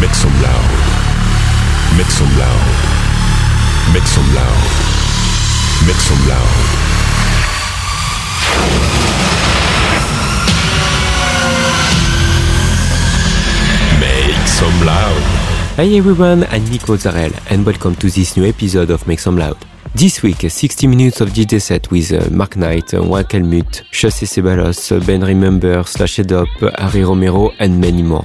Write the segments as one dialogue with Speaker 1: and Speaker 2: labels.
Speaker 1: Make some loud. Make some loud. Make some loud. Make some loud. Make some loud.
Speaker 2: Hi everyone, I'm Nico Zarel and welcome to this new episode of Make Some Loud. This week, 60 minutes of DJ set with uh, Mark Knight, uh, Wakelmut, Chassé Ceballos, uh, Ben Remember, Slash It Up, Harry Romero and many more.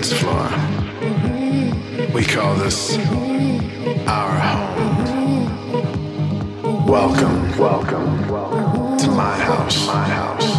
Speaker 3: dance floor. We call this our home. Welcome, welcome, welcome to my house, my house.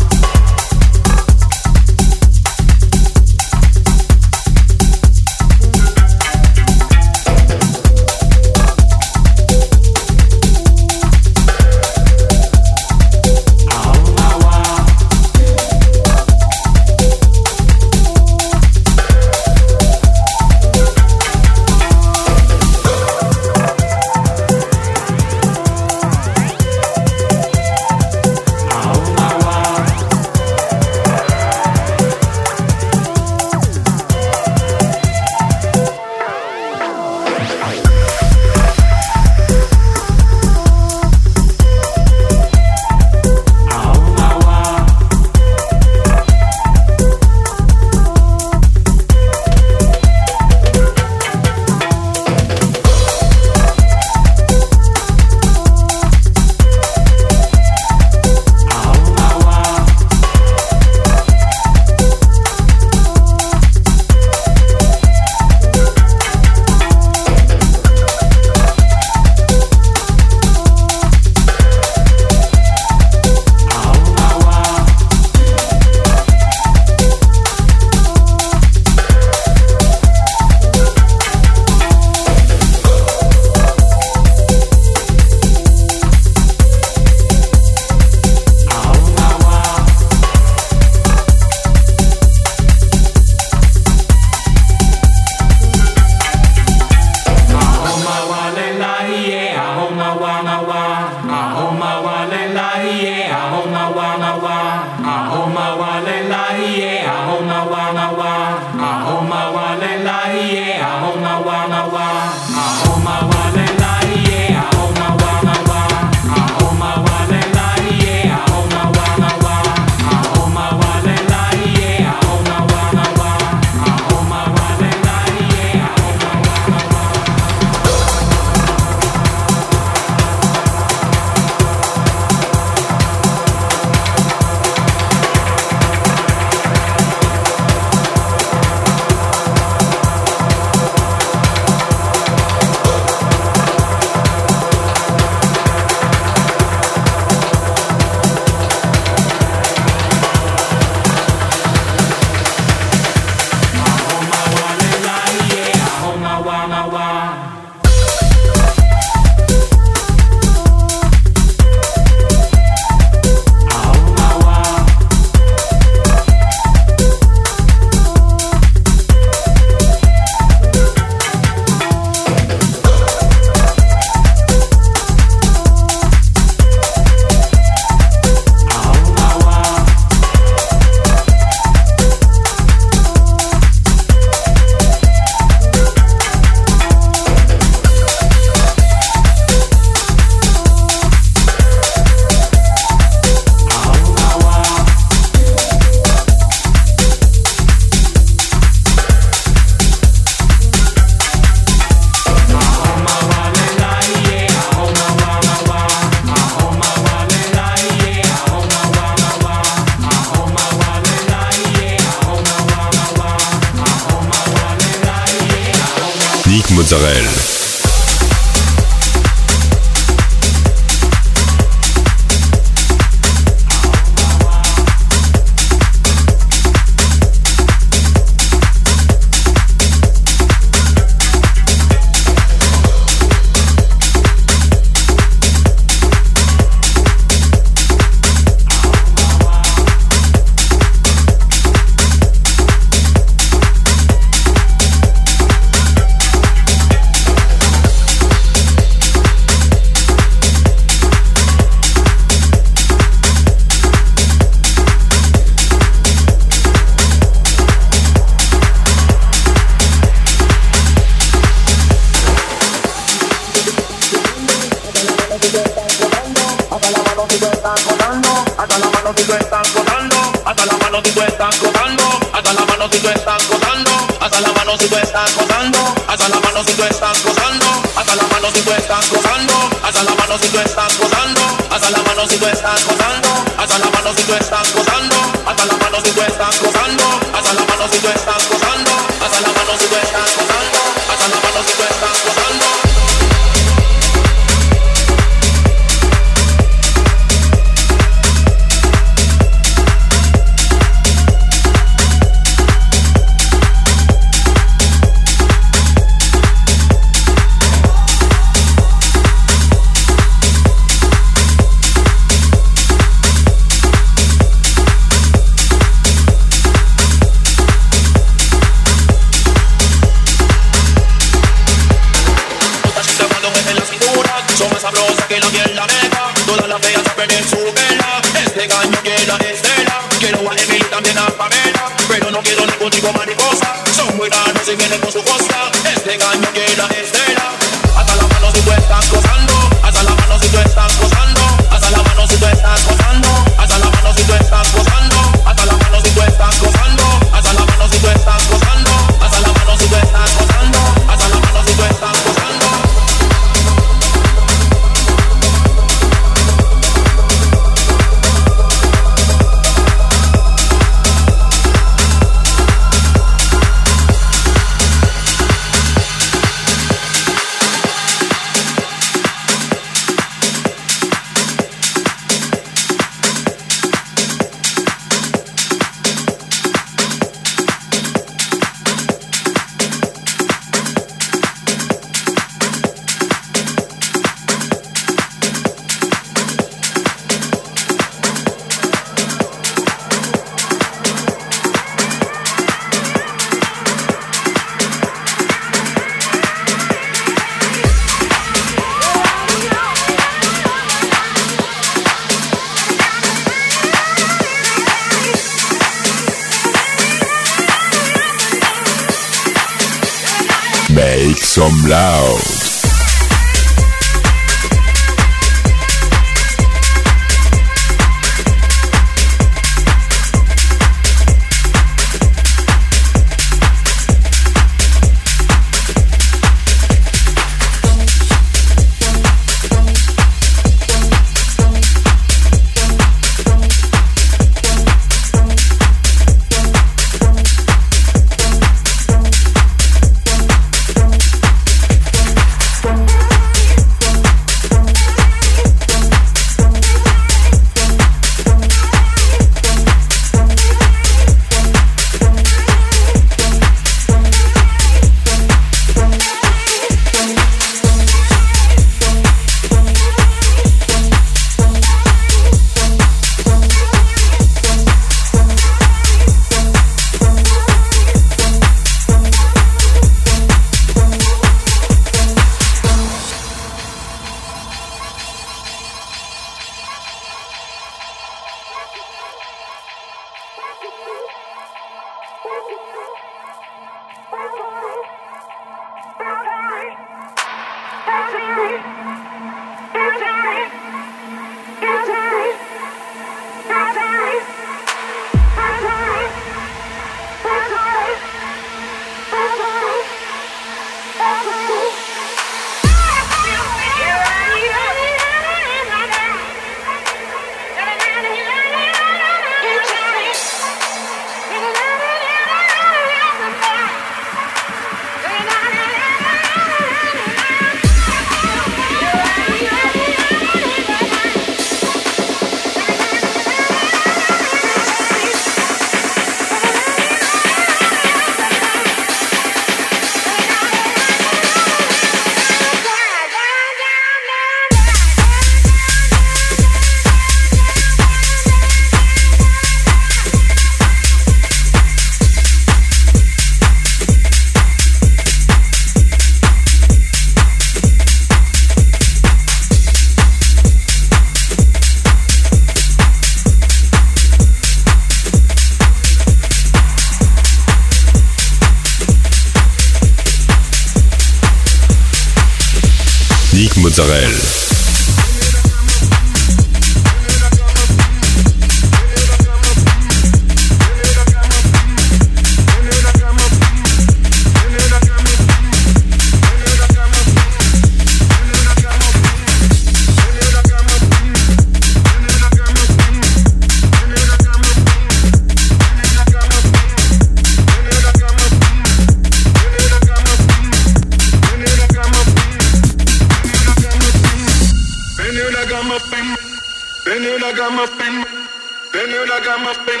Speaker 4: muffin,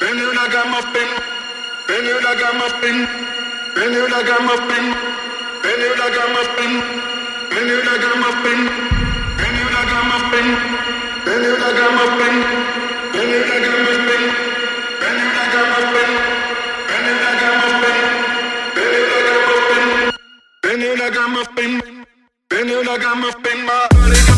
Speaker 4: ben you like a muffin, ben you like a muffin, ben you like a muffin, ben you like a muffin, ben you like a muffin, ben you like a muffin, ben you like a muffin, ben you like a muffin, ben you like a muffin, ben you like a muffin, ben you like a muffin, ben you like a muffin, ben you like
Speaker 5: a
Speaker 1: muffin, my body.